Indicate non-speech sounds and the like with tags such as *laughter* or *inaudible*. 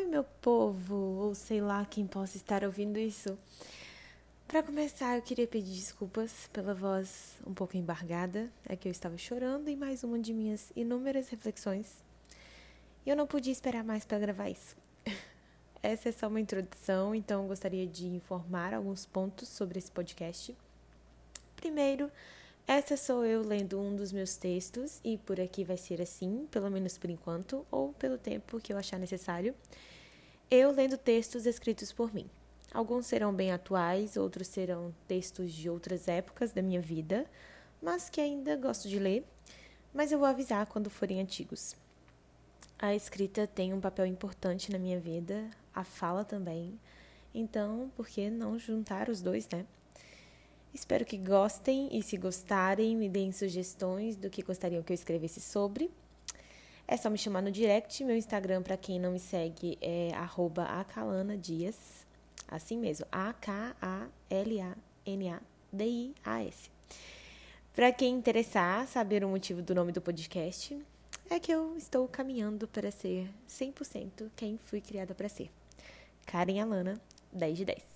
Oi, meu povo, ou sei lá quem possa estar ouvindo isso. Para começar, eu queria pedir desculpas pela voz um pouco embargada, é que eu estava chorando em mais uma de minhas inúmeras reflexões. E eu não podia esperar mais para gravar isso. *laughs* Essa é só uma introdução, então eu gostaria de informar alguns pontos sobre esse podcast. Primeiro, essa sou eu lendo um dos meus textos e por aqui vai ser assim, pelo menos por enquanto, ou pelo tempo que eu achar necessário. Eu lendo textos escritos por mim. Alguns serão bem atuais, outros serão textos de outras épocas da minha vida, mas que ainda gosto de ler, mas eu vou avisar quando forem antigos. A escrita tem um papel importante na minha vida, a fala também. Então, por que não juntar os dois, né? Espero que gostem e, se gostarem, me deem sugestões do que gostariam que eu escrevesse sobre. É só me chamar no direct. Meu Instagram, para quem não me segue, é acalanadias. Assim mesmo, A-K-A-L-A-N-A-D-I-A-S. Para quem interessar saber o motivo do nome do podcast, é que eu estou caminhando para ser 100% quem fui criada para ser. Karen Alana, 10 de 10.